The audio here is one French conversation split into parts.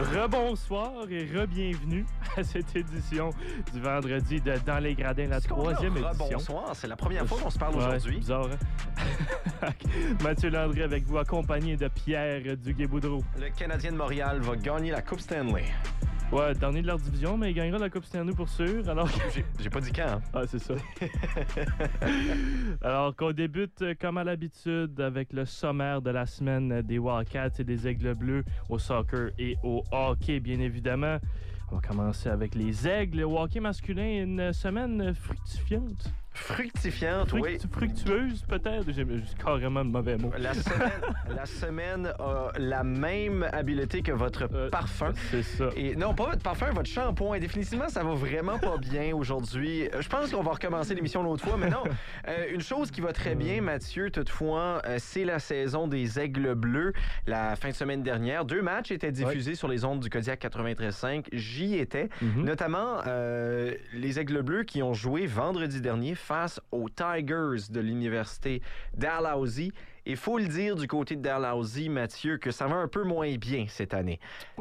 Rebonsoir et re-bienvenue à cette édition du vendredi de Dans les Gradins, la troisième édition. Bonsoir, c'est la première fois qu'on se parle aujourd'hui. bizarre, hein? Mathieu Landry avec vous, accompagné de Pierre Duguay-Boudreau. Le Canadien de Montréal va gagner la Coupe Stanley. Ouais, dernier de leur division, mais il gagnera la Coupe Stanley pour sûr. Alors, j'ai pas dit quand. Hein? Ah, c'est ça. alors qu'on débute comme à l'habitude avec le sommaire de la semaine des Wildcats et des Aigles Bleus au soccer et au hockey, bien évidemment. On va commencer avec les Aigles. Le hockey masculin, une semaine fructifiante. Fructifiante, oui. Fructueuse, peut-être? J'ai carrément le mauvais mot. La semaine, la semaine a la même habileté que votre euh, parfum. C'est ça. Et non, pas votre parfum, votre shampoing. Définitivement, ça va vraiment pas bien aujourd'hui. Je pense qu'on va recommencer l'émission l'autre fois, mais non. Euh, une chose qui va très bien, Mathieu, toutefois, euh, c'est la saison des Aigles Bleus. La fin de semaine dernière, deux matchs étaient diffusés sur les ondes du Kodiak 93.5. J'y étais. Mm-hmm. Notamment les Aigles Bleus qui ont joué vendredi dernier face aux Tigers de l'université Dalhousie il faut le dire du côté de Dalhousie, Mathieu, que ça va un peu moins bien cette année.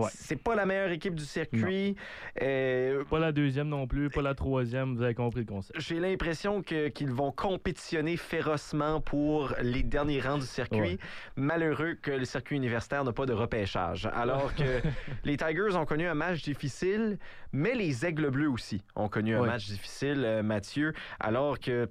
C'est pas la meilleure équipe du circuit. Euh, pas la deuxième non plus, pas la troisième, vous avez compris le concept. J'ai l'impression qu'ils vont compétitionner férocement pour les derniers rangs du circuit. Malheureux que le circuit universitaire n'a pas de repêchage. Alors que les Tigers ont connu un match difficile, mais les Aigles Bleus aussi ont connu un match difficile, euh, Mathieu. Alors que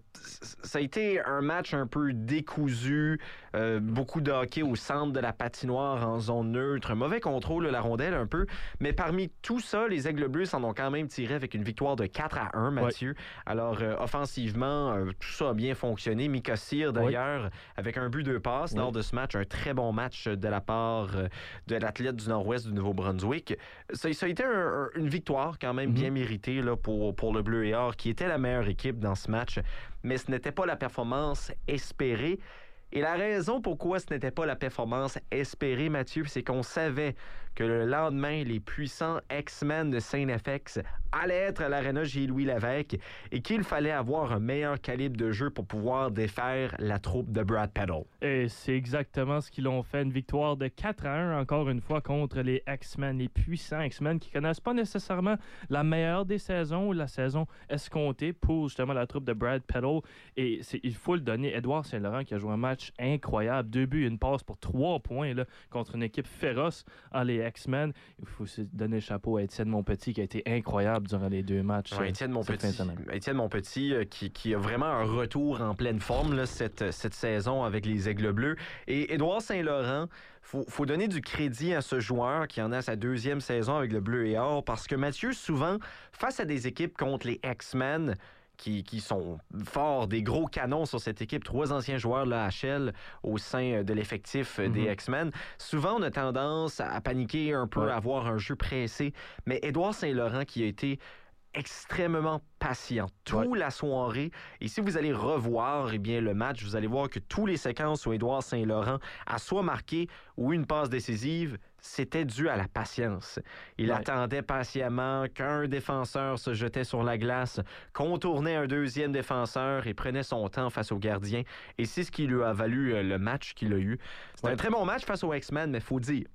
ça a été un match un peu décousu. Euh, beaucoup de hockey au centre de la patinoire en zone neutre, un mauvais contrôle de la rondelle un peu. Mais parmi tout ça, les Aigles Bleus s'en ont quand même tiré avec une victoire de 4 à 1, Mathieu. Alors, euh, offensivement, euh, tout ça a bien fonctionné. Mika d'ailleurs, avec un but de passe lors de ce match, un très bon match de la part de l'athlète du Nord-Ouest du Nouveau-Brunswick. Ça, a été une victoire quand même bien mhm. méritée là, pour, pour le Bleu et Or, qui était la meilleure équipe dans ce match. Mais ce n'était pas la performance espérée. Et la raison pourquoi ce n'était pas la performance espérée, Mathieu, c'est qu'on savait que le lendemain, les puissants X-Men de Saint-FX allaient être à l'Arena J-Louis Lévesque et qu'il fallait avoir un meilleur calibre de jeu pour pouvoir défaire la troupe de Brad Peddle. Et c'est exactement ce qu'ils ont fait. Une victoire de 4 à 1, encore une fois, contre les X-Men, les puissants X-Men qui connaissent pas nécessairement la meilleure des saisons ou la saison escomptée pour justement la troupe de Brad Peddle. Et il faut le donner. Edouard Saint-Laurent qui a joué un match incroyable. Deux buts, une passe pour trois points contre une équipe féroce en les X-Men. Il faut aussi donner le chapeau à Étienne Monpetit qui a été incroyable durant les deux matchs. Ouais, Étienne Monpetit, Étienne Monpetit euh, qui, qui, a vraiment un retour en pleine forme là, cette, cette saison avec les Aigles Bleus. Et Édouard Saint-Laurent, faut, faut donner du crédit à ce joueur qui en a sa deuxième saison avec le Bleu et Or parce que Mathieu, souvent, face à des équipes contre les X-Men, qui, qui, sont forts, des gros canons sur cette équipe, trois anciens joueurs de la HL au sein de l'effectif des mhm. X-Men. Souvent, on a tendance à paniquer un peu, à avoir un jeu pressé, mais Édouard Saint-Laurent qui a été extrêmement patient toute la soirée. Et si vous allez revoir eh bien, le match, vous allez voir que tous les séquences où Édouard Saint-Laurent a soit marqué ou une passe décisive, c'était dû à la patience. Il attendait patiemment qu'un défenseur se jetait sur la glace, contournait un deuxième défenseur et prenait son temps face au gardien. Et c'est ce qui lui a valu euh, le match qu'il a eu. C'était un très bon match face aux X-Men, mais faut dire,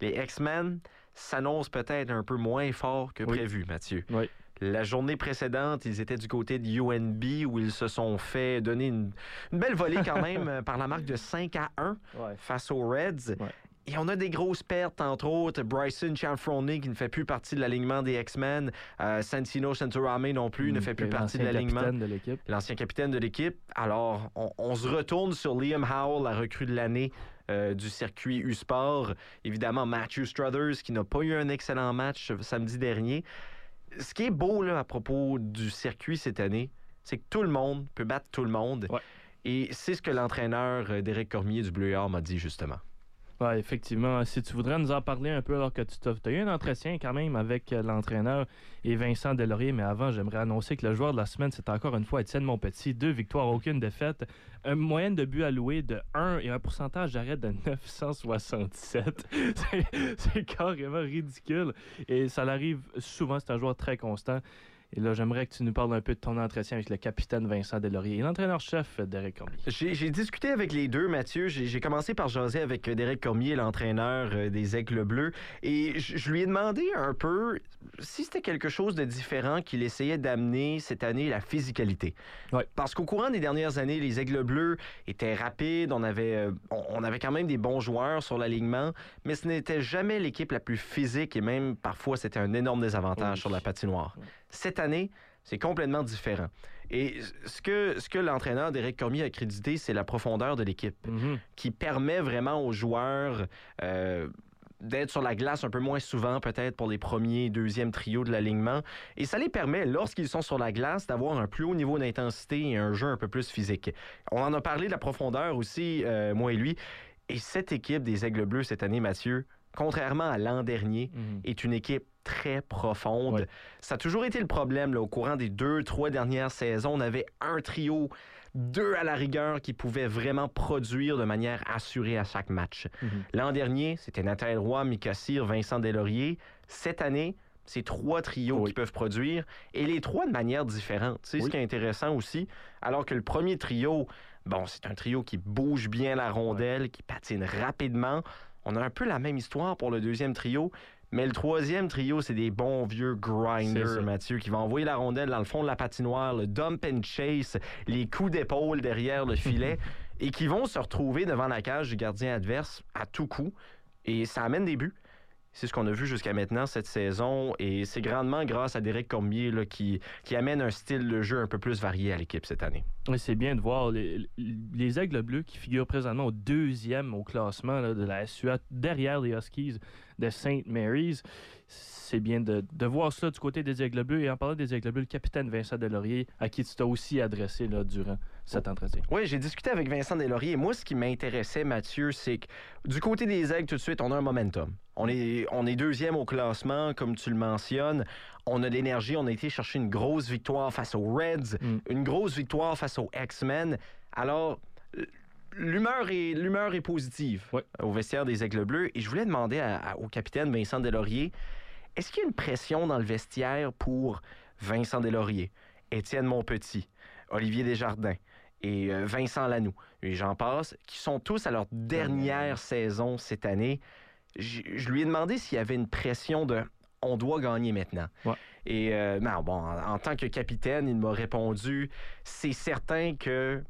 les X-Men s'annoncent peut-être un peu moins fort que prévu, Mathieu. Oui. La journée précédente, ils étaient du côté de UNB où ils se sont fait donner une, belle volée quand même par la marque de 5 à 1 face aux Reds. Et on a des grosses pertes, entre autres. Bryson Chanfroni qui ne fait plus partie de l'alignement des X-Men. Euh, Santino Santorame non plus ne mm, fait plus partie de l'alignement. L'ancien capitaine de l'équipe. Alors, on, se retourne sur Liam Howell, la recrue de l'année euh, du circuit U-Sport. Évidemment, Matthew Struthers qui n'a pas eu un excellent match samedi dernier ce qui est beau là, à propos du circuit cette année, c'est que tout le monde peut battre tout le monde. Et c'est ce que l'entraîneur euh, Derek Cormier du Bleu m'a dit justement. Effectivement. Si tu voudrais nous en parler un peu alors que tu as eu un entretien quand même avec euh, l'entraîneur et Vincent Delaurier, mais avant, j'aimerais annoncer que le joueur de la semaine, c'est encore une fois Étienne Monpetit. Deux victoires, aucune défaite. Une moyenne de buts alloués de 1 et un pourcentage d'arrêt de 967. c'est carrément ridicule. Et ça l'arrive souvent, c'est un joueur très constant. Et là, j'aimerais que tu nous parles un peu de ton entretien avec le capitaine Vincent Delaurier et l'entraîneur-chef Derek Cormier. J'ai discuté avec les deux, Mathieu. J'ai commencé par jaser avec Derek Cormier, l'entraîneur euh, des Aigles Bleus. Et je lui ai demandé un peu si c'était quelque chose de différent qu'il essayait d'amener cette année, la physicalité. Ouais. Parce qu'au courant des dernières années, les Aigles Bleus étaient rapides, on avait, euh, on avait quand même des bons joueurs sur l'alignement, mais ce n'était jamais l'équipe la plus physique et même parfois c'était un énorme désavantage Oui. sur la patinoire. Cette année, c'est complètement différent. Et ce que, ce que l'entraîneur d'Éric Cormier a crédité, c'est la profondeur de l'équipe Mhm. qui permet vraiment aux joueurs euh, d'être sur la glace un peu moins souvent, peut-être pour les premiers, deuxièmes trios de l'alignement. Et ça les permet, lorsqu'ils sont sur la glace, d'avoir un plus haut niveau d'intensité et un jeu un peu plus physique. On en a parlé de la profondeur aussi, euh, moi et lui. Et cette équipe des Aigles Bleus cette année, Mathieu, contrairement à l'an dernier, Mhm. est une équipe très profonde. Ouais. Ça a toujours été le problème là, au courant des deux, trois dernières saisons. On avait un trio, deux à la rigueur qui pouvaient vraiment produire de manière assurée à chaque match. Mhm. L'an dernier, c'était Nathalie Roy, Mika Cyr, Vincent Deslauriers. Cette année, c'est trois trios Oui. qui peuvent produire et les trois de manière différente. C'est ce qui est intéressant aussi. Alors que le premier trio, bon, c'est un trio qui bouge bien la rondelle, qui patine rapidement. On a un peu la même histoire pour le deuxième trio. Mais le troisième trio, c'est des bons vieux grinders. Mathieu, qui vont envoyer la rondelle dans le fond de la patinoire, le dump and chase, les coups d'épaule derrière le filet, et qui vont se retrouver devant la cage du gardien adverse à tout coup. Et ça amène des buts. C'est ce qu'on a vu jusqu'à maintenant cette saison, et c'est grandement grâce à Derek Cormier là, qui, amène un style de jeu un peu plus varié à l'équipe cette année. Oui, c'est bien de voir les, les Aigles Bleus qui figurent présentement au deuxième au classement de la SUA derrière les Huskies de St. Mary's. C'est bien de, voir ça du côté des Aigles Bleus. Et en parlant des Aigles Bleus, le capitaine Vincent Delaurier, à qui tu t'as aussi adressé là, durant cet entretien. Oui, j'ai discuté avec Vincent Deslauriers. Moi, ce qui m'intéressait, Mathieu, c'est que du côté des aigles, tout de suite, on a un momentum. On est, on est deuxième au classement, comme tu le mentionnes. On a de l'énergie. On a été chercher une grosse victoire face aux Reds, Mm. une grosse victoire face aux X-Men. Alors, l'humeur est, l'humeur est positive Ouais. au vestiaire des Aigles Bleus. Et je voulais demander à- à- au capitaine Vincent Deslauriers, est-ce qu'il y a une pression dans le vestiaire pour Vincent Deslauriers, Étienne Monpetit, Olivier Desjardins et euh, Vincent Lanoux, et j'en passe, qui sont tous à leur dernière saison cette année. Je lui ai demandé s'il y avait une pression de on doit gagner maintenant. Ouais. Et euh, non, bon, en, en tant que capitaine, il m'a répondu c'est certain que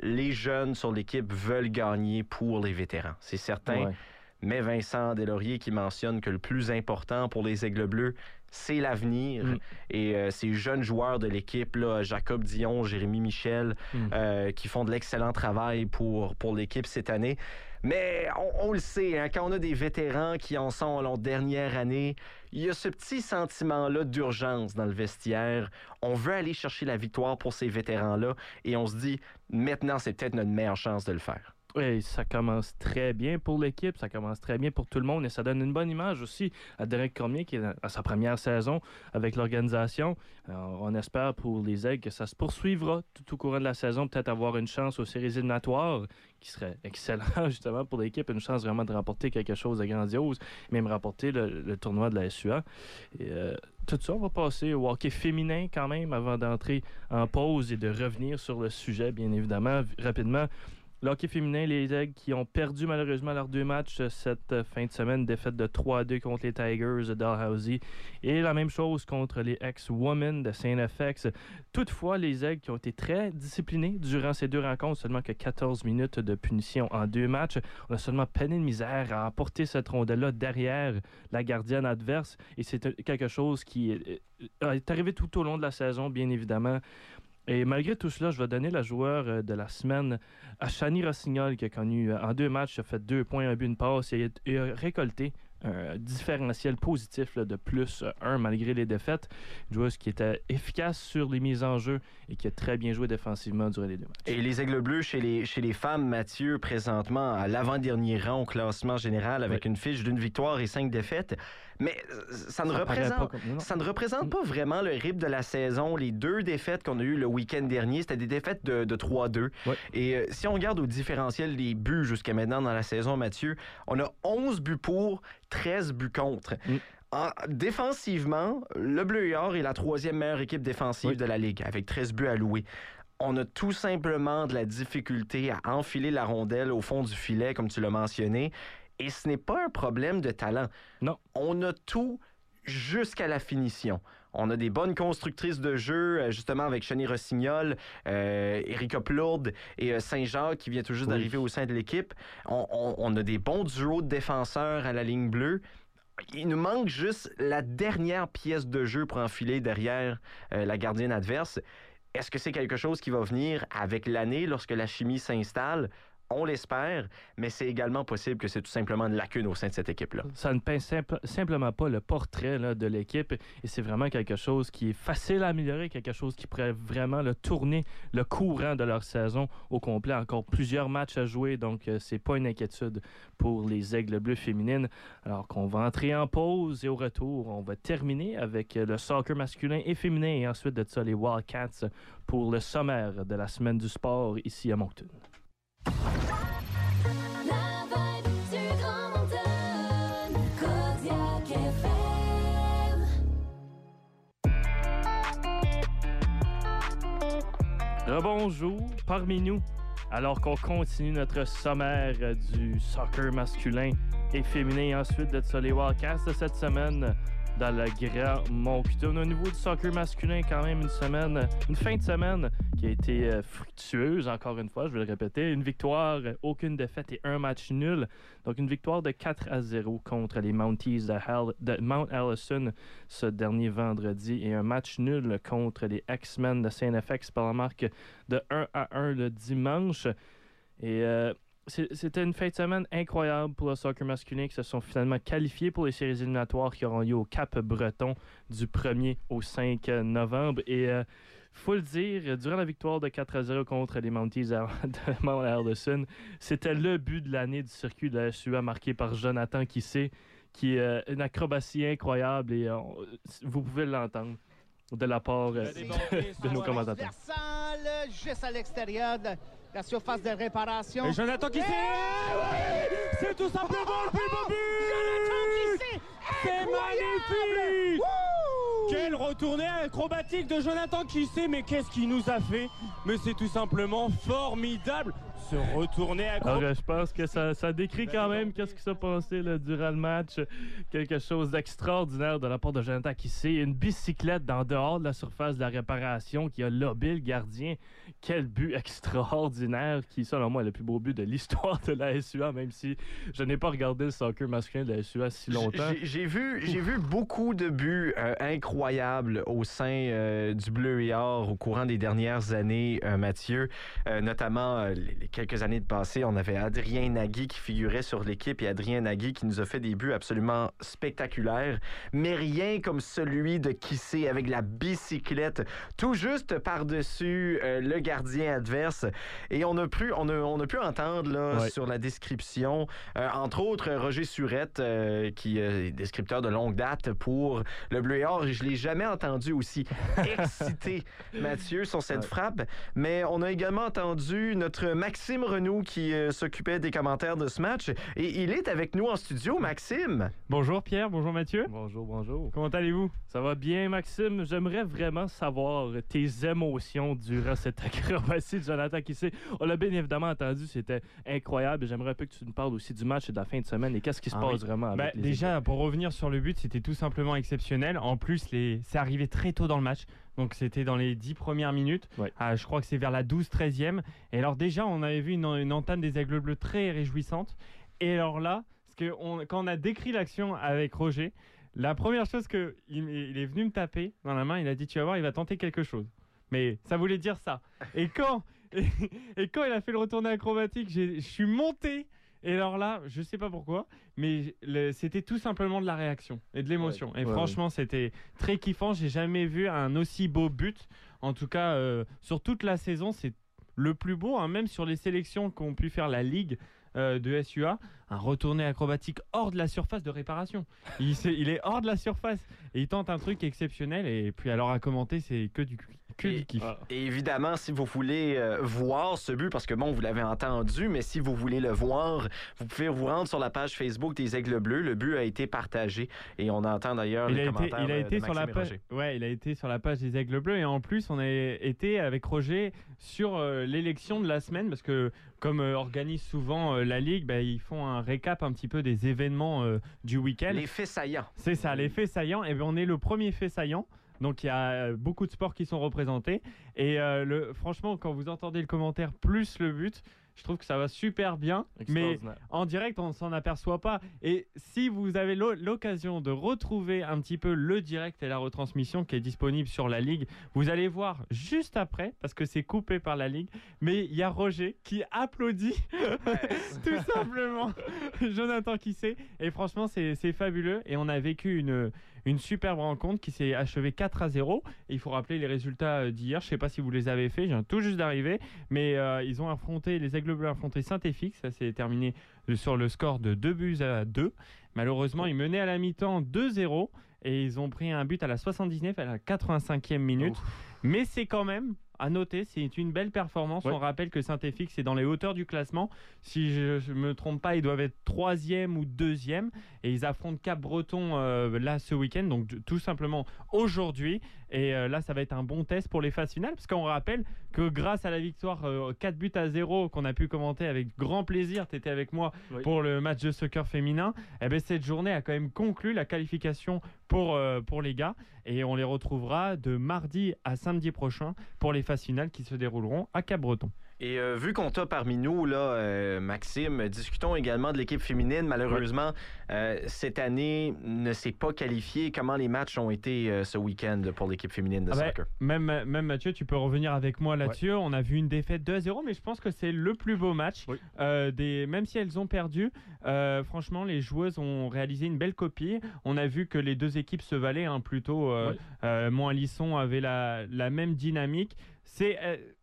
les jeunes sur l'équipe veulent gagner pour les vétérans. C'est certain. Ouais. Mais Vincent Deslauriers qui mentionne que le plus important pour les Aigles Bleus, c'est l'avenir. Mm. Et euh, ces jeunes joueurs de l'équipe, là, Jacob Dion, Jérémy Michel, Mm. euh, qui font de l'excellent travail pour, pour l'équipe cette année. Mais on, on le sait, hein, quand on a des vétérans qui en sont à leur dernière année, il y a ce petit sentiment-là d'urgence dans le vestiaire. On veut aller chercher la victoire pour ces vétérans-là et on se dit, maintenant, c'est peut-être notre meilleure chance de le faire. Oui, ça commence très bien pour l'équipe, ça commence très bien pour tout le monde et ça donne une bonne image aussi à Derek Cormier qui est à sa première saison avec l'organisation. Alors, On espère pour les Aigles que ça se poursuivra tout au courant de la saison, peut-être avoir une chance aux séries éliminatoires qui serait excellent justement pour l'équipe, une chance vraiment de remporter quelque chose de grandiose, même remporter le, tournoi de la SUA. Et, euh, tout ça, on va passer au hockey féminin quand même avant d'entrer en pause et de revenir sur le sujet, bien évidemment, rapidement. Le féminin, les Aigles qui ont perdu malheureusement leurs deux matchs euh, cette euh, fin de semaine, défaite de 3-2 contre les Tigers de Dalhousie et la même chose contre les ex-women de Saint-FX. Toutefois, les Aigles qui ont été très disciplinés durant ces deux rencontres, seulement que 14 minutes de punition en deux matchs. On a seulement peiné de misère à emporter cette rondelle-là derrière la gardienne adverse et c'est euh, quelque chose qui est arrivé tout au long de la saison, bien évidemment. Et malgré tout cela, je vais donner la joueur de la semaine à Chani Rossignol, qui a connu euh, en deux matchs, a fait deux points, un but, une passe et a récolté un différentiel positif là, de plus euh, un malgré les défaites. Une joueuse qui était efficace sur les mises en jeu et qui a très bien joué défensivement durant les deux matchs. Et les Aigles Bleus chez les, chez les femmes, Mathieu, présentement à l'avant-dernier rang au classement général avec une fiche d'une victoire et cinq défaites. Mais euh, ça ne Ça représente comme-. Ça ne représente pas vraiment le rythme de la saison. Les deux défaites qu'on a eues le week-end dernier, c'était des défaites de, de 3-2. Ouais. Et euh, si on regarde au différentiel des buts jusqu'à maintenant dans la saison, Mathieu, on a 11 buts pour, 13 buts contre. Mm. défensivement, le Bleu et Or est la troisième meilleure équipe défensive de la Ligue, avec 13 buts alloués on a tout simplement de la difficulté à enfiler la rondelle au fond du filet, comme tu l'as mentionné. Et ce n'est pas un problème de talent. Non. On a tout jusqu'à la finition. On a des bonnes constructrices de jeu, euh, justement avec Chani Rossignol, euh, Erika Plourde et euh, Saint-Jean qui vient tout juste d'arriver au sein de l'équipe. On, a des bons duos de défenseurs à la ligne bleue. Il nous manque juste la dernière pièce de jeu pour enfiler derrière la gardienne adverse. Est-ce que c'est quelque chose qui va venir avec l'année lorsque la chimie s'installe? On l'espère, mais c'est également possible que c'est tout simplement une lacune au sein de cette équipe-là. Ça ne peint simplement pas le portrait de l'équipe et c'est vraiment quelque chose qui est facile à améliorer, quelque chose qui pourrait vraiment le tourner le courant de leur saison au complet. Encore plusieurs matchs à jouer, donc euh, c'est pas une inquiétude pour les Aigles Bleus féminines. Alors qu'on va entrer en pause et au retour, on va terminer avec le soccer masculin et féminin et ensuite de ça les Wildcats pour le sommaire de la semaine du sport ici à Moncton. Bonjour parmi nous, alors qu'on continue notre sommaire du soccer masculin et féminin. Ensuite de ça, les Wildcats de cette semaine, dans le Grand Moncton. Au niveau du soccer masculin, quand même une semaine, une fin de semaine qui a été euh, fructueuse, encore une fois, je vais le répéter. Une victoire, aucune défaite et un match nul. Donc une victoire de 4 à 0 contre les Mounties de, Mount Allison ce dernier vendredi et un match nul contre les X-Men de CNFX par la marque de 1 à 1 le dimanche. Et euh, c'était une fin de semaine incroyable pour le soccer masculin qui se sont finalement qualifiés pour les séries éliminatoires qui auront lieu au Cap Breton du 1er au 5 novembre. Et il euh, faut le dire, durant la victoire de 4 à 0 contre les Mounties de Mount Anderson, c'était le but de l'année du circuit de la SUA marqué par Jonathan Kissé, qui est euh, une acrobatie incroyable et euh, vous pouvez l'entendre de la part de, de nos commentateurs. Juste à l'extérieur la surface de réparation. Et Jonathan qui sait C'est tout simplement le plus beau but C'est magnifique Quel retourné acrobatique de Jonathan sait mais qu'est-ce qu'il nous a fait? Mais c'est tout simplement formidable se retourner à Alors, je pense que ça, ça décrit quand même qu'est-ce qui s'est passé là, durant le match. Quelque chose d'extraordinaire de la part de Jonathan qui sait une bicyclette dans dehors de la surface de la réparation qui a lobé le gardien. Quel but extraordinaire qui, selon moi, est le plus beau but de l'histoire de la SUA, même si je n'ai pas regardé le soccer masculin de la SUA si longtemps. J'ai vu, j'ai vu beaucoup de buts euh, incroyables au sein euh, du Bleu et Or au courant des dernières années, euh, Mathieu, notamment les, les quelques années de passé, on avait Adrien Nagui qui figurait sur l'équipe et Adrien Nagui qui nous a fait des buts absolument spectaculaires, mais rien comme celui de Kissé avec la bicyclette tout juste par-dessus euh, le gardien adverse. Et on a pu, on a, on a pu entendre là, sur la description, euh, entre autres, Roger Surette, euh, qui est descripteur de longue date pour le Bleu et Or. Je l'ai jamais entendu aussi excité, Mathieu, sur cette frappe. Mais on a également entendu notre Maxime Maxime Renaud qui euh, s'occupait des commentaires de ce match. Et il est avec nous en studio, Maxime. Bonjour Pierre, bonjour Mathieu. Bonjour, bonjour. Comment allez-vous? Ça va bien, Maxime. J'aimerais vraiment savoir tes émotions durant cette acrobatie de Jonathan qui sait. On l'a bien évidemment entendu, c'était incroyable. J'aimerais un peu que tu nous parles aussi du match et de la fin de semaine et qu'est-ce qui se ah passe vraiment avec bah, Déjà, pour revenir sur le but, c'était tout simplement exceptionnel. En plus, les... c'est arrivé très tôt dans le match. Donc c'était dans les 10 premières minutes. Ah, je crois que c'est vers la 12-13e. Et alors déjà, on avait vu une, entame des Aigles Bleus très réjouissante. Et alors là, parce que quand on a décrit l'action avec Roger, la première chose qu'il il est venu me taper dans la main, il a dit, tu vas voir, il va tenter quelque chose. Mais ça voulait dire ça. Et quand, et, quand il a fait le retourné acrobatique, je suis monté et alors là, je sais pas pourquoi, mais c'était tout simplement de la réaction et de l'émotion. et franchement, c'était très kiffant. J'ai jamais vu un aussi beau but. En tout cas, euh, sur toute la saison, c'est le plus beau, hein, même sur les sélections qu'ont pu faire la Ligue. Euh, de SUA, un retourné acrobatique hors de la surface de réparation. Il, il, est hors de la surface et il tente un truc exceptionnel. Et puis alors à commenter, c'est que du, que et, évidemment, si vous voulez euh, voir ce but, parce que bon, vous l'avez entendu, mais si vous voulez le voir, vous pouvez vous rendre sur la page Facebook des Aigles Bleus. Le but a été partagé et on entend d'ailleurs les commentaires il a de, été de sur la page. Ouais, il a été sur la page des Aigles Bleus et en plus, on a été avec Roger sur euh, l'élection de la semaine parce que comme euh, organise souvent euh, la Ligue, bah, ils font un récap un petit peu des événements euh, du week-end. Les faits saillants. C'est ça, les faits saillants. Et bien, on est le premier fait saillant. Donc il y a beaucoup de sports qui sont représentés. Et le, franchement, quand vous entendez le commentaire plus le but, je trouve que ça va super bien, mais en direct, on ne s'en aperçoit pas. Et si vous avez l'occasion de retrouver un petit peu le direct et la retransmission qui est disponible sur la Ligue, vous allez voir juste après, parce que c'est coupé par la Ligue, mais il y a Roger qui applaudit tout simplement Jonathan qui sait. Et franchement, c'est fabuleux. Et on a vécu une, une superbe rencontre qui s'est achevée 4 à 0. Et il faut rappeler les résultats euh, d'hier. Je ne sais pas si vous les avez faits, je viens tout juste d'arriver. Mais euh, ils ont affronté, les Aigles Bleus ont affronté Saint-Effixe. Ça s'est terminé sur le score de 2 buts à 2. Malheureusement, ils menaient à la mi-temps 2-0 et ils ont pris un but à la 79 à la 85e minute. Mais c'est quand même à noter, c'est une belle performance. On rappelle que Saint-Effixe est dans les hauteurs du classement. Si je ne me trompe pas, ils doivent être troisième ou deuxième. Et ils affrontent Cap-Breton euh, là ce week-end, donc tout simplement aujourd'hui. Et euh, là, ça va être un bon test pour les phases finales, parce qu'on rappelle que grâce à la victoire 4 euh, buts à 0 qu'on a pu commenter avec grand plaisir, tu étais avec moi pour le match de soccer féminin, eh ben, cette journée a quand même conclu la qualification pour, pour les gars. Et on les retrouvera de mardi à samedi prochain pour les phases finales qui se dérouleront à Cap-Breton. Et euh, vu qu'on t'a parmi nous, là, euh, Maxime, discutons également de l'équipe féminine. Malheureusement, euh, cette année ne s'est pas qualifiée. Comment les matchs ont été ce week-end pour l'équipe féminine de ah ben, soccer? même, même Mathieu, tu peux revenir avec moi là-dessus. On a vu une défaite 2-0, mais je pense que c'est le plus beau match. des, même si elles ont perdu, franchement, les joueuses ont réalisé une belle copie. On a vu que les deux équipes se valaient hein, plutôt. Montlisson avait la, la même dynamique. C'est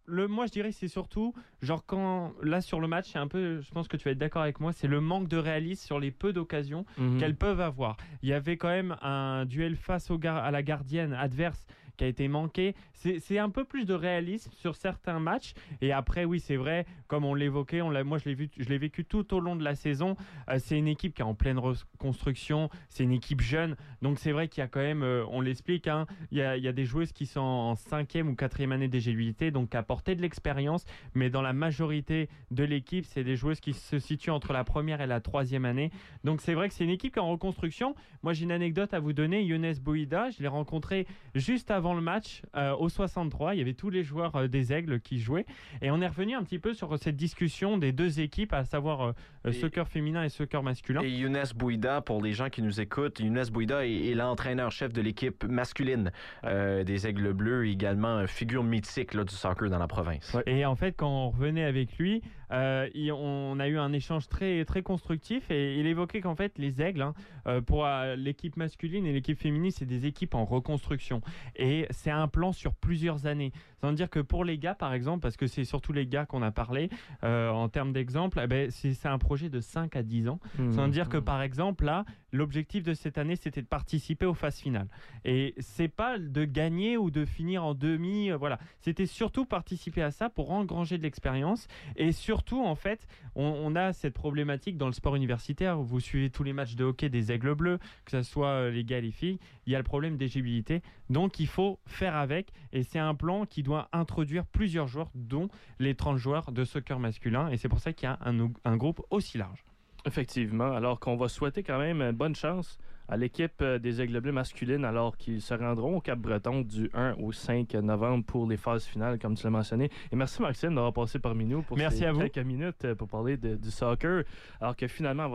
le, moi, je dirais c'est surtout, genre, quand là sur le match, c'est un peu, je pense que tu vas être d'accord avec moi, c'est le manque de réalisme sur les peu d'occasions mhm. qu'elles peuvent avoir. Il y avait quand même un duel face au à la gardienne adverse qui a été manqué. C'est un peu plus de réalisme sur certains matchs. Et après, oui, c'est vrai, comme on l'évoquait, moi je l'ai vécu tout au long de la saison. Euh, c'est une équipe qui est en pleine reconstruction, c'est une équipe jeune. Donc c'est vrai qu'il y a quand même, euh, on l'explique, hein, il, y a, des joueuses qui sont en cinquième ou quatrième année d'éligibilité, donc qui apporté de l'expérience. Mais dans la majorité de l'équipe, c'est des joueuses qui se situent entre la première et la troisième année. Donc c'est vrai que c'est une équipe qui est en reconstruction. Moi j'ai une anecdote à vous donner. Younes Bouida, je l'ai rencontré juste avant le match euh, au 63. Il y avait tous les joueurs euh, des Aigles qui jouaient. Et on est revenu un petit peu sur cette discussion des deux équipes, à savoir euh, soccer féminin et soccer masculin. Et Younes Bouida, pour les gens qui nous écoutent, Younes Bouida est, l'entraîneur-chef de l'équipe masculine des Aigles Bleus, également figure mythique là, du soccer dans la province. Et en fait, quand on revenait avec lui, on a eu un échange très, très constructif et il évoquait qu'en fait, les Aigles, hein, pour l'équipe masculine et l'équipe féminine, c'est des équipes en reconstruction. Et c'est un plan sur plusieurs années. Ça veut dire que pour les gars, par exemple, parce que c'est surtout les gars qu'on a parlé, euh, en termes d'exemple, eh ben, c'est un projet de 5 à 10 ans. Ça veut dire que, mmh. par exemple, là, l'objectif de cette année, c'était de participer aux phases finales. Et c'est pas de gagner ou de finir en demi, euh, voilà. C'était surtout participer à ça pour engranger de l'expérience. Et surtout, en fait, on, a cette problématique dans le sport universitaire. Vous suivez tous les matchs de hockey des Aigles Bleus, que ce soit euh, les gars les filles, il y a le problème d'éligibilité. Donc, il faut faire avec. Et c'est un plan qui doit introduire plusieurs joueurs, dont les 30 joueurs de soccer masculin. Et c'est pour ça qu'il y a un groupe aussi large. Effectivement, alors qu'on va souhaiter quand même bonne chance à l'équipe euh, des Aigles Bleus masculines alors qu'ils se rendront au Cap-Breton du 1 au 5 novembre pour les phases finales, comme tu l'as mentionné. Et merci Maxime d'avoir passé parmi nous pour merci ces quelques minutes euh, pour parler du soccer. Alors que finalement,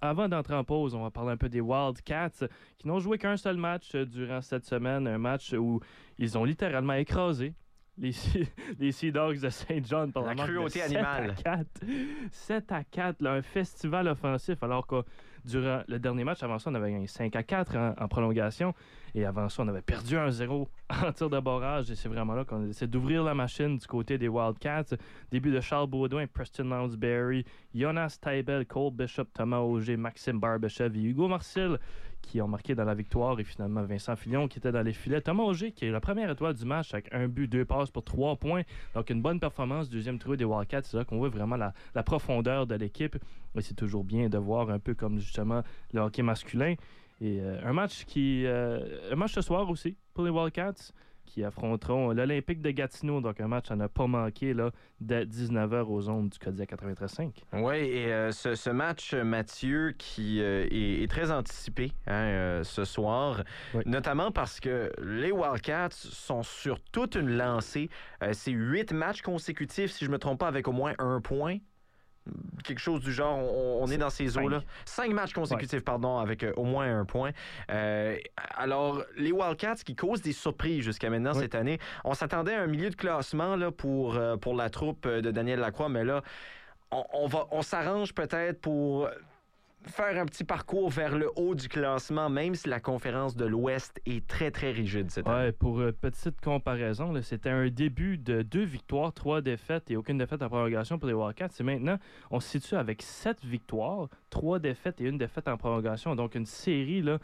avant d'entrer en pause, on va parler un peu des Wildcats qui n'ont joué qu'un seul match euh, durant cette semaine, un match où ils ont littéralement écrasé les, les Sea Dogs de Saint John par la cruauté animale. 7 à 4. 7 à 4, un festival offensif, alors que durant le dernier match, avant ça, on avait gagné 5 à 4 en, prolongation. Et avant ça, on avait perdu 1-0 en tir de barrage. Et c'est vraiment là qu'on essaie d'ouvrir la machine du côté des Wildcats. Début de Charles Baudouin, Preston Lounsbury, Jonas Tybel, Cole Bishop, Thomas Auger, Maxime Barbechev et Hugo Marcel qui ont marqué dans la victoire et finalement Vincent Fillon qui était dans les filets. Thomas Auger qui est la première étoile du match avec un but, deux passes pour trois points. Donc une bonne performance, deuxième trou des Wildcats. C'est là qu'on voit vraiment la, profondeur de l'équipe. Et c'est toujours bien de voir un peu comme justement le hockey masculin. Et euh, un match qui. Euh, un match ce soir aussi pour les Wildcats qui affronteront l'Olympique de Gatineau. Donc, un match à ne pas manquer là, dès 19h aux ondes du Codiac 93.5. Oui, et euh, ce, match, Mathieu, qui euh, est, très anticipé hein, euh, ce soir, notamment parce que les Wildcats sont sur toute une lancée. C'est huit matchs consécutifs, si je ne me trompe pas, avec au moins un point quelque chose du genre. On, est dans ces eaux-là. Cinq matchs consécutifs, pardon, avec euh, au moins un point. Euh, alors, les Wildcats qui causent des surprises jusqu'à maintenant cette année, on s'attendait à un milieu de classement là, pour, euh, pour la troupe de Daniel Lacroix, mais là, on, va, on s'arrange peut-être pour faire un petit parcours vers le haut du classement, même si la conférence de l'Ouest est très, très rigide cette année. Pour euh, petite comparaison, c'était un début de deux victoires, trois défaites et aucune défaite en prolongation pour les Wildcats. Et maintenant, on se situe avec sept victoires, trois défaites et une défaite en prolongation. Donc, une série là,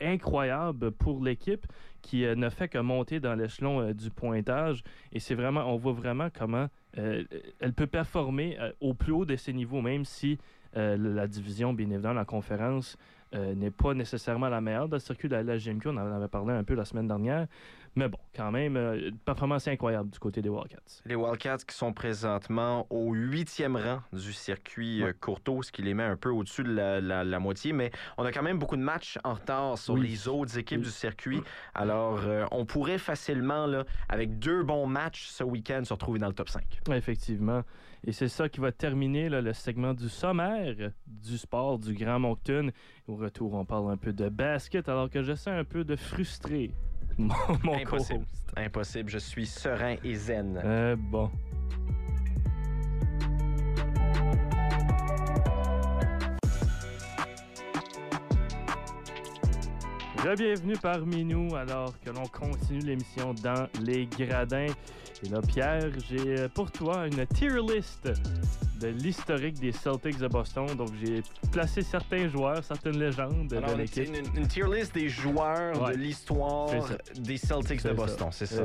incroyable pour l'équipe qui euh, ne fait que monter dans l'échelon euh, du pointage. Et c'est vraiment, on voit vraiment comment elle peut performer au plus haut de ses niveaux, même si euh, la division, bien évidemment, la conférence euh, n'est pas nécessairement la meilleure le circuit de la, la GMQ. On en avait parlé un peu la semaine dernière. Mais bon, quand même, euh, une performance incroyable du côté des Wildcats. Les Wildcats qui sont présentement au huitième rang du circuit euh, Courtois, ce qui les met un peu au-dessus de la, moitié. Mais on a quand même beaucoup de matchs en retard sur les autres équipes du circuit. Alors, euh, on pourrait facilement, là, avec deux bons matchs ce week-end, se retrouver dans le top 5. Effectivement. Et c'est ça qui va terminer le segment du sommaire du sport du Grand Moncton. Au retour, on parle un peu de basket, alors que je sens un peu de frustré mon, Impossible. Impossible. Je suis serein et zen. Euh, bon. Bienvenue parmi nous alors que l'on continue l'émission dans les gradins. Et là, Pierre, j'ai pour toi une tier list de l'historique des Celtics de Boston. Donc, j'ai placé certains joueurs, certaines légendes de l'équipe. Une, une, tier list des joueurs de l'histoire des Celtics de Boston, c'est ça.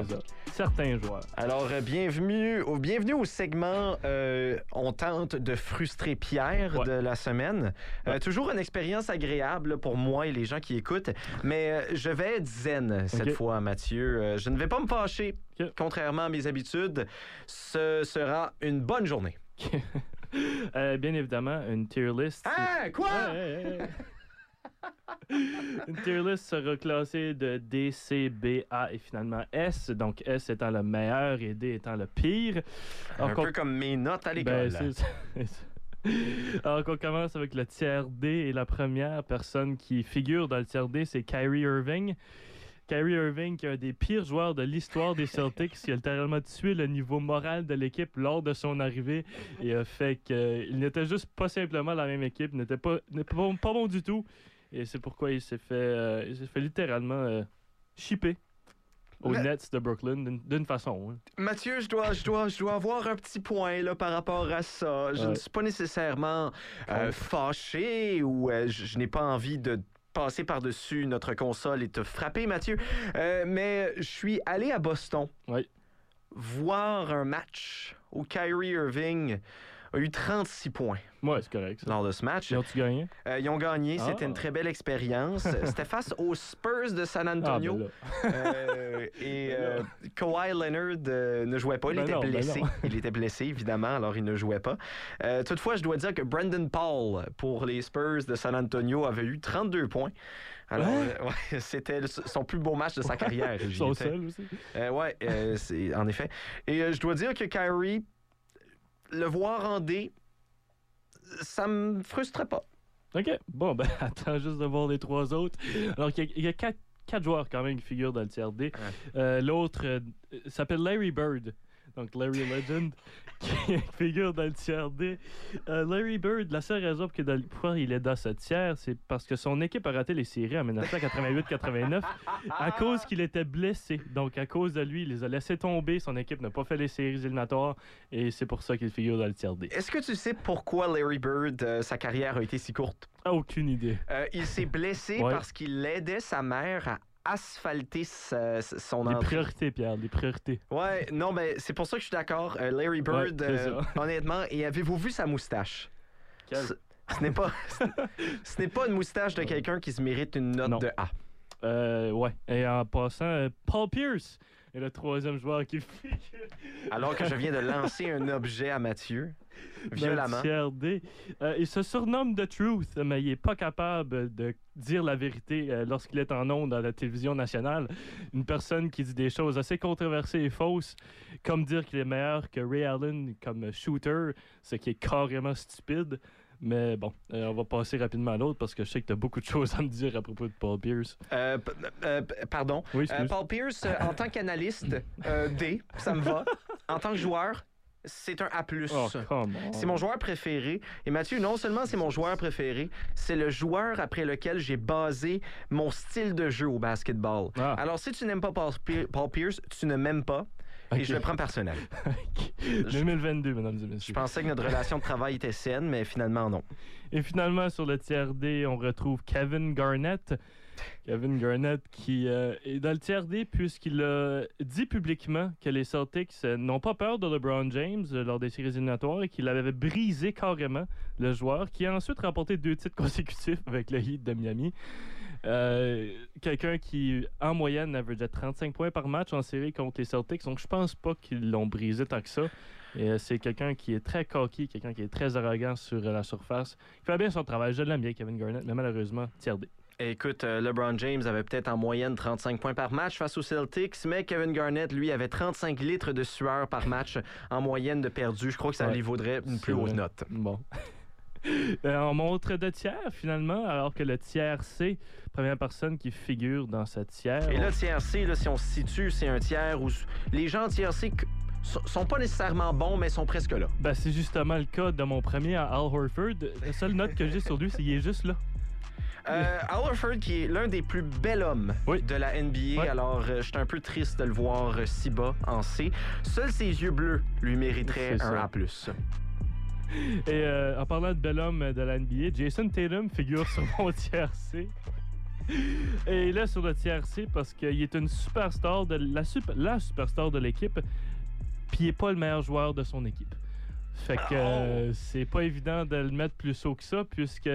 Certains joueurs. Alors, euh, bienvenue, au, bienvenue au segment euh, On tente de frustrer Pierre de la semaine. Euh, toujours une expérience agréable pour moi et les gens qui écoutent. Mais je vais être zen cette fois, Mathieu. je ne vais pas me fâcher. Contrairement à mes habitudes, ce sera une bonne journée. Euh, bien évidemment, une tier list. Ah, quoi? une tier list sera classée de D, C, B, A et finalement S. Donc S étant le meilleur et D étant le pire. Un peu comme mes notes à l'école. Ben, Alors qu'on commence avec le tiers D et la première personne qui figure dans le tiers D, c'est Kyrie Irving. Kyrie Irving, qui est un des pires joueurs de l'histoire des Celtics, qui a littéralement tué le niveau moral de l'équipe lors de son arrivée et a fait qu'il n'était juste pas simplement la même équipe, n'était pas, pas, pas, bon du tout. Et c'est pourquoi il s'est fait, euh, fait littéralement euh, chipper aux Nets de Brooklyn d'une façon. Hein. Mathieu, je dois, je, dois, je dois avoir un petit point là, par rapport à ça. Je ne suis pas nécessairement euh, fâché ou je n'ai pas envie de passer par-dessus notre console et te frapper, Mathieu. Euh, mais je suis allé à Boston voir un match où Kyrie Irving a eu 36 points. Ouais, c'est correct. Lors de ce match. Ils ont-tu gagné? Euh, ils ont gagné. C'était une ah. très belle expérience. C'était face aux Spurs de San Antonio. Ah, ben euh, et euh, Kawhi Leonard ne jouait pas. Il ben était ben blessé. il était blessé, évidemment, alors il ne jouait pas. toutefois, je dois dire que Brandon Paul, pour les Spurs de San Antonio, avait eu 32 points. Alors, c'était son plus beau match de sa carrière. son seul aussi. ouais, en effet. Et je dois dire que Kyrie le voir en D, ça me frustrait pas. OK. Bon, ben, attends juste de voir les trois autres. Alors, il y a, quatre, joueurs quand même qui figurent dans le tiers D. Euh, l'autre euh, s'appelle Larry Bird. Donc Larry Legend, qui figure dans le tiers D. Euh, Larry Bird, la seule raison pour que pourquoi il est dans ce tiers, c'est parce que son équipe a raté les séries en 1988-89 à cause qu'il était blessé. Donc, à cause de lui, il les a laissés tomber. Son équipe n'a pas fait les séries éliminatoires et c'est pour ça qu'il figure dans le tiers D. Est-ce que tu sais pourquoi Larry Bird, euh, sa carrière a été si courte? Aucune idée. Euh, il s'est blessé parce qu'il aidait sa mère à asphalter son entrée. Des priorités, Pierre, des priorités. Ouais, non, mais c'est pour ça que je suis d'accord. Euh, Larry Bird, euh, honnêtement, et avez-vous vu sa moustache? Ce, n'est pas, ce n'est pas une moustache de quelqu'un qui se mérite une note de A. Euh, ouais. Et en passant, Paul Pierce est le troisième joueur qui Alors que je viens de lancer un objet à Mathieu. Violemment. Euh, il se surnomme The Truth, mais il n'est pas capable de dire la vérité euh, lorsqu'il est en ondes à la télévision nationale. Une personne qui dit des choses assez controversées et fausses, comme dire qu'il est meilleur que Ray Allen comme shooter, ce qui est carrément stupide. Mais bon, euh, on va passer rapidement à l'autre parce que je sais que tu as beaucoup de choses à me dire à propos de Paul Pierce. pardon. Paul Pierce, en tant qu'analyste, D, ça me va. En tant que joueur, c'est un A+. Oh, c'est mon joueur préféré. Et Mathieu, non seulement c'est mon joueur préféré, c'est le joueur après lequel j'ai basé mon style de jeu au basketball. Ah. Alors, si tu n'aimes pas Paul, Pierce, tu ne m'aimes pas. Et je le prends personnel. 2022, mesdames et messieurs. Je pensais que notre relation de travail était saine, mais finalement, non. Et finalement, sur le tiers D, on retrouve Kevin Garnett. Kevin Garnett qui euh, est dans le tiers D puisqu'il a dit publiquement que les Celtics euh, n'ont pas peur de LeBron James euh, lors des séries éliminatoires et qu'il avait brisé carrément le joueur qui a ensuite remporté deux titres consécutifs avec le Heat de Miami. Quelqu'un qui, en moyenne, déjà 35 points par match en série contre les Celtics. Donc, je pense pas qu'ils l'ont brisé tant que ça. Et c'est quelqu'un qui est très cocky, quelqu'un qui est très arrogant sur la surface. Il fait bien son travail. Je l'aime bien, Kevin Garnett, mais malheureusement, tiers D. Écoute, euh, LeBron James avait peut-être en moyenne 35 points par match face aux Celtics, mais Kevin Garnett, lui, avait 35 litres de sueur par match en moyenne de perdu. Je crois que ça lui vaudrait une plus haute note. Bon. Euh, on montre de tiers finalement, alors que le tiers C, première personne qui figure dans ce tiers. Et le tiers C, là, si on se situe, c'est un tiers où les gens tiers C sont pas nécessairement bons, mais sont presque là. Ben, c'est justement le cas de mon premier à Al Horford. La seule note que j'ai sur lui, c'est qu'il est juste là. Euh, Al qui est l'un des plus bels hommes de la NBA. Alors, euh, je suis un peu triste de le voir euh, si bas en C. Seuls ses yeux bleus lui mériteraient un A. Et euh, en parlant de bel homme de la NBA, Jason Tatum figure sur mon tiers C. Et là, sur le tiers C, parce qu'il est une superstar de la, super, la superstar de l'équipe, puis il n'est pas le meilleur joueur de son équipe. Fait que euh, oh. c'est pas évident de le mettre plus haut que ça, puisque.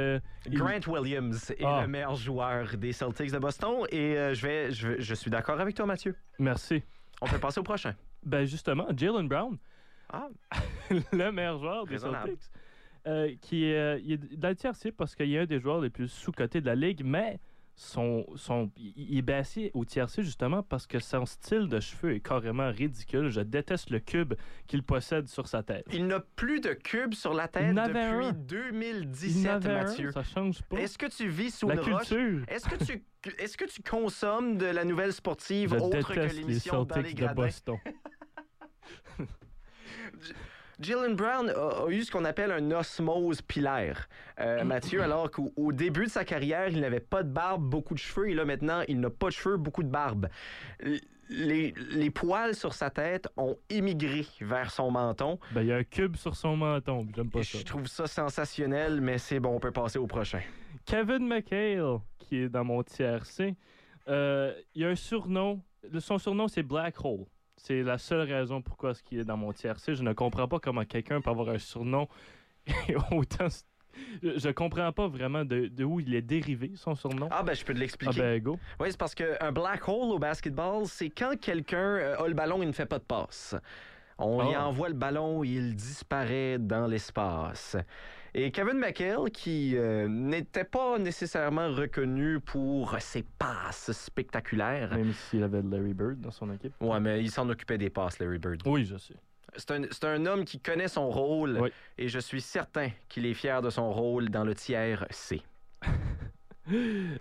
Grant Williams est ah. le meilleur joueur des Celtics de Boston et euh, je, vais, je, suis d'accord avec toi, Mathieu. Merci. On peut passer au prochain. Ben justement, Jalen Brown, ah. le meilleur joueur des Celtics, euh, qui est, il est dans le tiercé parce qu'il est un des joueurs les plus sous-cotés de la ligue, mais son, son, il est baissé au tiercé justement parce que son style de cheveux est carrément ridicule. Je déteste le cube qu'il possède sur sa tête. Il n'a plus de cube sur la tête depuis 2017, Mathieu. ça change pas. Est-ce que tu vis sous la culture. Est-ce que tu est-ce que tu consommes de la nouvelle sportive autre que l'émission dans les gradins? de Boston. Jalen Brown a, eu ce qu'on appelle un osmose pilaire, euh, Mathieu, alors qu'au début de sa carrière, il n'avait pas de barbe, beaucoup de cheveux, et là maintenant, il n'a pas de cheveux, beaucoup de barbe. Les, poils sur sa tête ont émigré vers son menton. Ben, il y a un cube sur son menton, j'aime pas ça. Je trouve ça sensationnel, mais c'est bon, on peut passer au prochain. Kevin McHale, qui est dans mon TRC, euh, il y a un surnom. Son surnom, c'est Black Hole. C'est la seule raison pourquoi ce qui est dans mon tiercé. Je ne comprends pas comment quelqu'un peut avoir un surnom autant. Je comprends pas vraiment de, où il est dérivé, son surnom. Ah, ben, je peux te l'expliquer. Ah, ben, go. Oui, c'est parce qu'un black hole au basketball, c'est quand quelqu'un euh, a le ballon, il ne fait pas de passe. On lui ah. envoie le ballon, il disparaît dans l'espace. Et Kevin McHale, qui euh, n'était pas nécessairement reconnu pour ses passes spectaculaires. Même s'il avait Larry Bird dans son équipe. Ouais, mais il s'en occupait des passes, Larry Bird. Oui, je sais. C'est un, un, homme qui connaît son rôle et je suis certain qu'il est fier de son rôle dans le tiers C.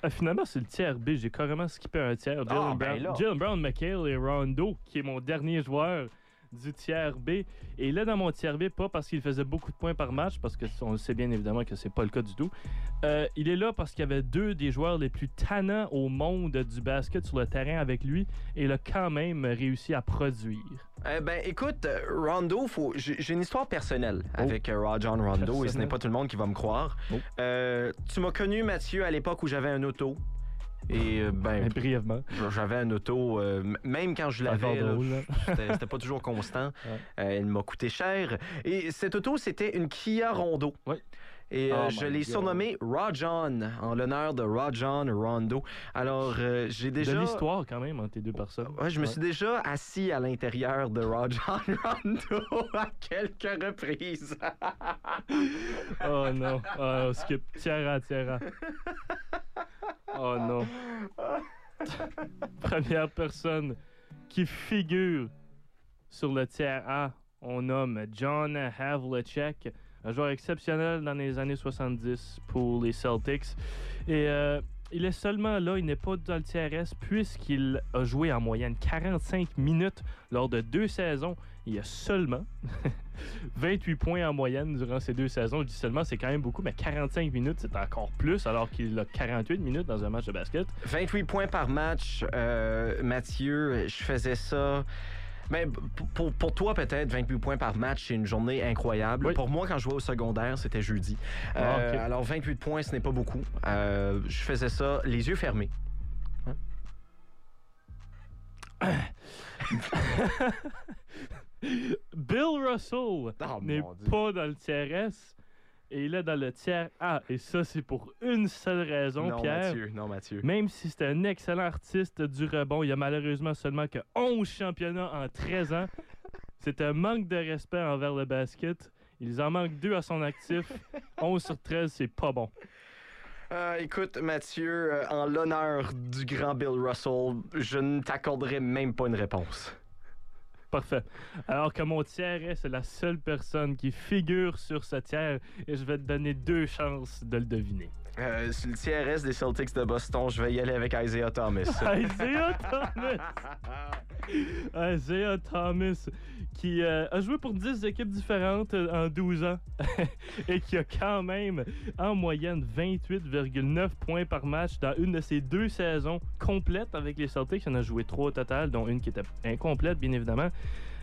ah, finalement, c'est le tiers B. J'ai carrément skippé un tiers. Ah, Jalen, Brown, ben Brown, McHale et Rondo, qui est mon dernier joueur du tiers B. Et est dans mon tiers B, pas parce qu'il faisait beaucoup de points par match, parce qu'on sait bien évidemment que c'est pas le cas du tout. Euh, il est là parce qu'il y avait deux des joueurs les plus tannants au monde du basket sur le terrain avec lui, et il a quand même réussi à produire. Eh ben, écoute, Rondo, faut... j'ai une histoire personnelle oh. avec euh, Rajon Rondo, et ce n'est pas tout le monde qui va me croire. Oh. Euh, tu m'as connu, Mathieu, à l'époque où j'avais un auto. Et euh, ben, brièvement. J'avais un auto, euh, même quand je l'avais, c'était pas toujours constant. Elle euh, m'a coûté cher. Et cette auto, c'était une Kia Rondo. Et oh je l'ai surnommé Rajon, en l'honneur de Rajon Rondo. Alors, j'ai déjà. De l'histoire quand même entre tes deux personnes. Ouais, je me suis déjà assis à l'intérieur de Rajon Rondo à quelques reprises. oh non. Oh, skip. Tiara, tiara. Oh non. Première personne qui figure sur le tiers A, on nomme John Havlicek, un joueur exceptionnel dans les années 70 pour les Celtics. Et euh, il est seulement là, il n'est pas dans le tiers S, puisqu'il a joué en moyenne 45 minutes lors de deux saisons. Il y a seulement 28 points en moyenne durant ces deux saisons. Je dis seulement, c'est quand même beaucoup, mais 45 minutes, c'est encore plus, alors qu'il a 48 minutes dans un match de basket. 28 points par match, euh, Mathieu, je faisais ça. Mais pour, pour toi, peut-être, 28 points par match, c'est une journée incroyable. Pour moi, quand je jouais au secondaire, c'était jeudi. Ah, euh, alors, 28 points, ce n'est pas beaucoup. Euh, je faisais ça les yeux fermés. Bill Russell oh, n'est pas dans le tiers S et il est dans le tiers A. Et ça, c'est pour une seule raison, non, Pierre. Mathieu, non, Mathieu. Même si c'est un excellent artiste du rebond, il y a malheureusement seulement que 11 championnats en 13 ans. C'est un manque de respect envers le basket. Il en manque deux à son actif. 11 sur 13, c'est pas bon. Euh, écoute, Mathieu, euh, en l'honneur du grand Bill Russell, je ne t'accorderai même pas une réponse. Parfait. Alors que mon tiers est, c'est la seule personne qui figure sur ce tiers et je vais te donner deux chances de le deviner. Euh, sur le tiers S des Celtics de Boston, je vais y aller avec Isaiah Thomas. Isaiah Thomas! Isaiah Thomas, qui euh, a joué pour 10 équipes différentes euh, en 12 ans et qui a quand même en moyenne 28,9 points par match dans une de ses deux saisons complètes avec les Celtics. Il en a joué trois au total, dont une qui était incomplète, bien évidemment.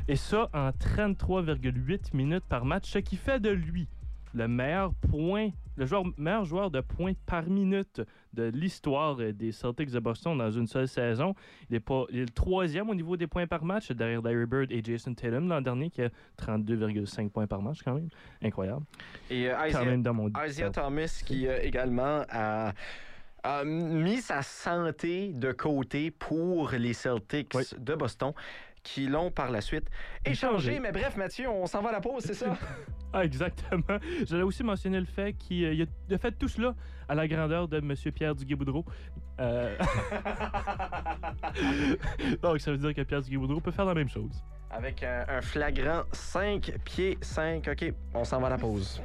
Et ça en 33,8 minutes par match, ce qui fait de lui le meilleur point, le joueur, meilleur joueur de points par minute de l'histoire des Celtics de Boston dans une seule saison. Il est, pas, le troisième au niveau des points par match, derrière Larry Bird et Jason Tatum l'an dernier, qui a 32,5 points par match quand même. Incroyable. Et euh, Isaiah, Thomas qui euh, également a mis sa santé de côté pour les Celtics de Boston qui l'ont par la suite échangé. Mais bref, Mathieu, on s'en va à la pause, c'est ça? ah, exactement. J'allais aussi mentionner le fait qu'il euh, a fait tout cela à la grandeur de M. Pierre Duguay-Boudreau. Euh, Donc, ça veut dire que Pierre Duguay-Boudreau peut faire la même chose. Avec un, un flagrant 5 pieds 5. OK, on s'en va à la pause.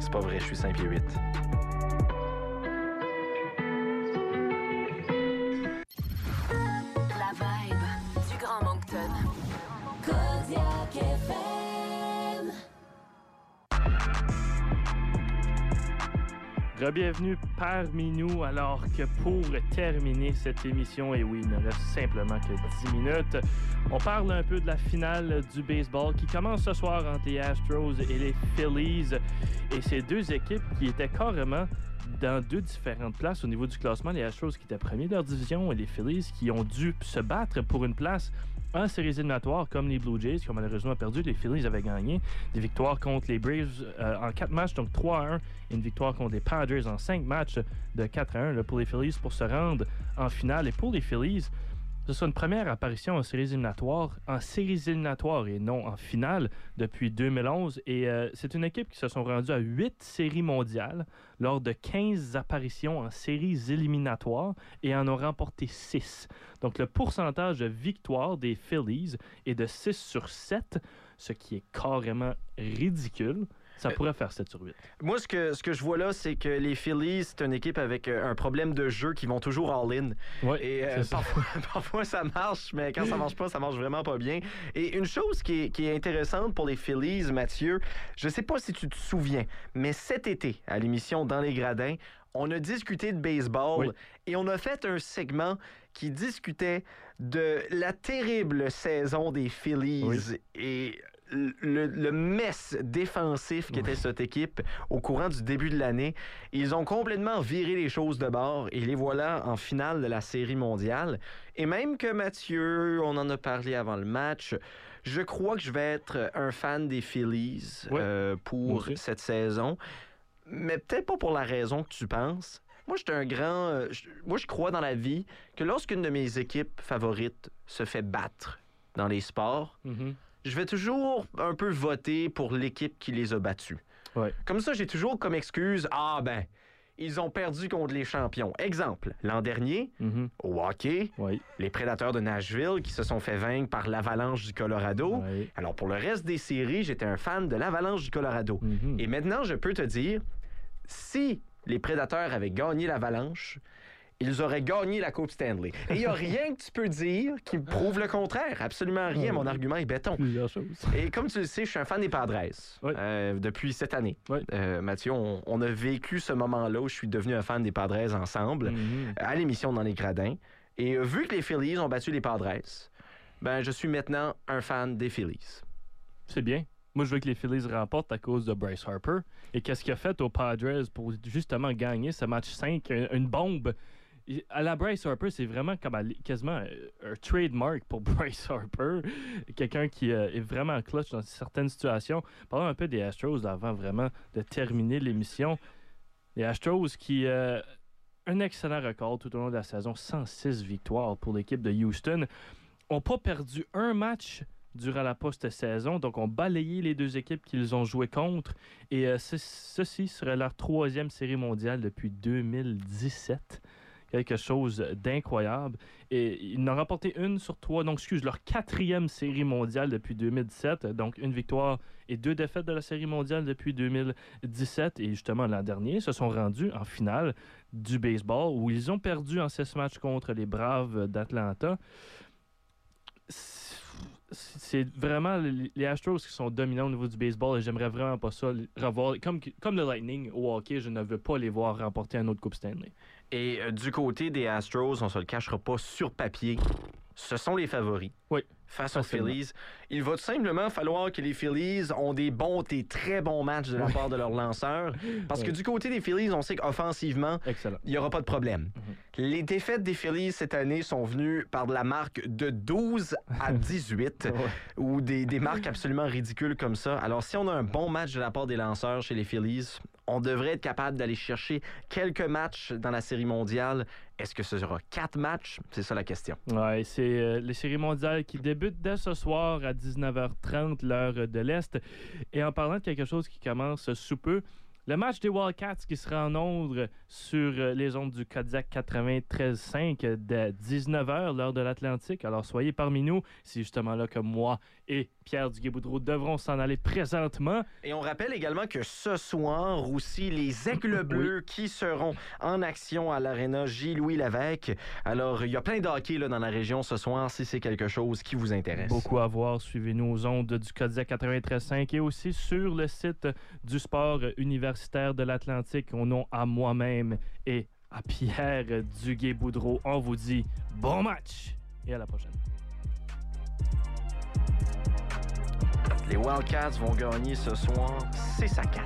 C'est pas vrai, je suis 5 pieds 8. Bienvenue parmi nous alors que pour terminer cette émission, et oui, il ne reste simplement que 10 minutes, on parle un peu de la finale du baseball qui commence ce soir entre les Astros et les Phillies. Et ces deux équipes qui étaient carrément dans deux différentes places au niveau du classement. Les Astros qui étaient premiers de leur division et les Phillies qui ont dû se battre pour une place en séries éliminatoires comme les Blue Jays qui ont malheureusement perdu. Les Phillies avaient gagné des victoires contre les Braves euh, en quatre matchs, donc 3 à 1, et une victoire contre les Padres en cinq matchs de 4 à 1 pour les Phillies pour se rendre en finale. Et pour les Phillies, ce sera une première apparition en séries éliminatoires, en séries éliminatoires et non en finale depuis 2011. Et euh, c'est une équipe qui se sont rendues à 8 séries mondiales lors de 15 apparitions en séries éliminatoires et en ont remporté 6. Donc le pourcentage de victoire des Phillies est de 6 sur 7, ce qui est carrément ridicule. Ça euh, pourrait faire 7 sur 8. Moi, ce que, ce que je vois là, c'est que les Phillies, c'est une équipe avec euh, un problème de jeu qui vont toujours all-in. et parfois, parfois, ça marche, mais quand ça marche pas, ça marche vraiment pas bien. Et une chose qui est, qui est intéressante pour les Phillies, Mathieu, je sais pas si tu te souviens, mais cet été, à l'émission Dans les Gradins, on a discuté de baseball et on a fait un segment qui discutait de la terrible saison des Phillies et le, le, mess défensif qu'était cette équipe au courant du début de l'année. Ils ont complètement viré les choses de bord et les voilà en finale de la Série mondiale. Et même que Mathieu, on en a parlé avant le match, je crois que je vais être un fan des Phillies euh, pour cette saison mais peut-être pas pour la raison que tu penses. Moi, je un grand. Euh, moi, je crois dans la vie que lorsqu'une de mes équipes favorites se fait battre dans les sports, mm-hmm. Je vais toujours un peu voter pour l'équipe qui les a battus. Comme ça, j'ai toujours comme excuse Ah, ben, ils ont perdu contre les champions. Exemple, l'an dernier, mm-hmm. au hockey, les Prédateurs de Nashville qui se sont fait vaincre par l'Avalanche du Colorado. Alors, pour le reste des séries, j'étais un fan de l'Avalanche du Colorado. Mm-hmm. Et maintenant, je peux te dire si les Prédateurs avaient gagné l'Avalanche, ils auraient gagné la Coupe Stanley. Et il n'y a rien que tu peux dire qui prouve le contraire. Absolument rien. Mon argument est béton. Et comme tu le sais, je suis un fan des Padres euh, depuis cette année. Euh, Mathieu, on, a vécu ce moment-là où je suis devenu un fan des Padres ensemble mm-hmm. à l'émission Dans les Gradins. Et euh, vu que les Phillies ont battu les Padres, ben, je suis maintenant un fan des Phillies. C'est bien. Moi, je veux que les Phillies remportent à cause de Bryce Harper. Et qu'est-ce qu'il a fait aux Padres pour justement gagner ce match 5? Une bombe. À la Bryce Harper, c'est vraiment quasiment un, trademark pour Bryce Harper. Quelqu'un qui euh, est vraiment clutch dans certaines situations. Parlons un peu des Astros avant vraiment de terminer l'émission. Les Astros qui. Euh, un excellent record tout au long de la saison, 106 victoires pour l'équipe de Houston. Ont pas perdu un match durant la post-saison. Donc, on balayé les deux équipes qu'ils ont joué contre. Et euh, ceci serait leur troisième série mondiale depuis 2017. Quelque chose d'incroyable. Et ils n'ont remporté une sur trois, donc excuse, leur quatrième série mondiale depuis 2017. Donc, une victoire et deux défaites de la série mondiale depuis 2017. Et justement, l'an dernier, se sont rendus en finale du baseball où ils ont perdu en 16 matchs contre les Braves d'Atlanta c'est vraiment les Astros qui sont dominants au niveau du baseball et j'aimerais vraiment pas ça revoir. Comme, comme le Lightning au hockey, je ne veux pas les voir remporter un autre Coupe Stanley. Et euh, du côté des Astros, on se le cachera pas sur papier, ce sont les favoris. Oui face aux Phillies. Il va tout simplement falloir que les Phillies ont des bons et très bons matchs de la part de leurs lanceurs. Parce que du côté des Phillies, on sait qu'offensivement, il n'y aura pas de problème. Mhm. Les défaites des Phillies cette année sont venues par de la marque de 12 à 18 ou des, des marques absolument ridicules comme ça. Alors, si on a un bon match de la part des lanceurs chez les Phillies, on devrait être capable d'aller chercher quelques matchs dans la série mondiale. Est-ce que ce sera quatre matchs? C'est ça la question. Oui, c'est euh, les séries mondiales qui débutent dès ce soir à 19h30, l'heure de l'Est. Et en parlant de quelque chose qui commence sous peu, le match des Wildcats qui sera en ondes sur euh, les ondes du Kodiak 93.5 dès 19h, l'heure de l'Atlantique. Alors soyez parmi nous. C'est justement là que moi et Pierre Duguay-Boudreau devront s'en aller présentement. Et on rappelle également que ce soir aussi, les Aigles Bleus qui seront en action à l'Arena J-Louis Lévesque. Alors, il y a plein de hockey là, dans la région ce soir si c'est quelque chose qui vous intéresse. Beaucoup à voir. Suivez-nous aux ondes du Kodiak 93.5 et aussi sur le site du sport universitaire de l'Atlantique au nom à moi-même et à Pierre Duguay-Boudreau. On vous dit bon match et à la prochaine. Les Wildcats vont gagner ce soir 6 à 4.